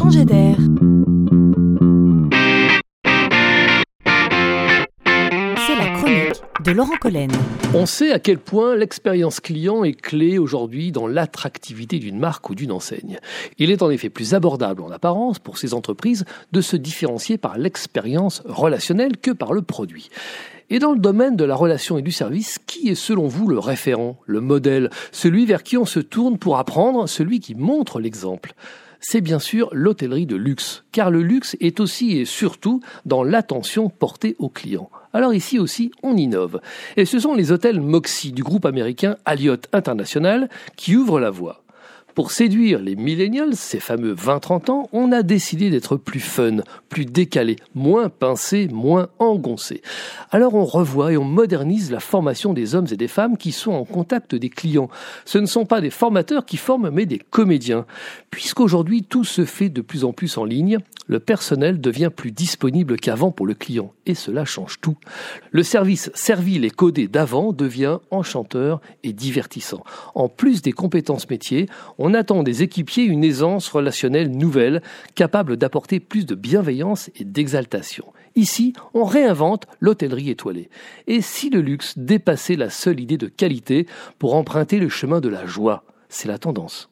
changer d'air. C'est la chronique de Laurent Collen. On sait à quel point l'expérience client est clé aujourd'hui dans l'attractivité d'une marque ou d'une enseigne. Il est en effet plus abordable en apparence pour ces entreprises de se différencier par l'expérience relationnelle que par le produit. Et dans le domaine de la relation et du service, qui est selon vous le référent, le modèle, celui vers qui on se tourne pour apprendre, celui qui montre l'exemple? C'est bien sûr l'hôtellerie de luxe, car le luxe est aussi et surtout dans l'attention portée aux clients. Alors ici aussi, on innove. Et ce sont les hôtels Moxie du groupe américain Alliot International qui ouvrent la voie. Pour séduire les millennials, ces fameux 20-30 ans, on a décidé d'être plus fun, plus décalé, moins pincé, moins engoncé. Alors on revoit et on modernise la formation des hommes et des femmes qui sont en contact des clients. Ce ne sont pas des formateurs qui forment, mais des comédiens. Puisqu'aujourd'hui tout se fait de plus en plus en ligne, le personnel devient plus disponible qu'avant pour le client. Et cela change tout. Le service servile et codé d'avant devient enchanteur et divertissant. En plus des compétences métiers, on attend des équipiers une aisance relationnelle nouvelle, capable d'apporter plus de bienveillance et d'exaltation. Ici, on réinvente l'hôtellerie étoilée. Et si le luxe dépassait la seule idée de qualité pour emprunter le chemin de la joie? C'est la tendance.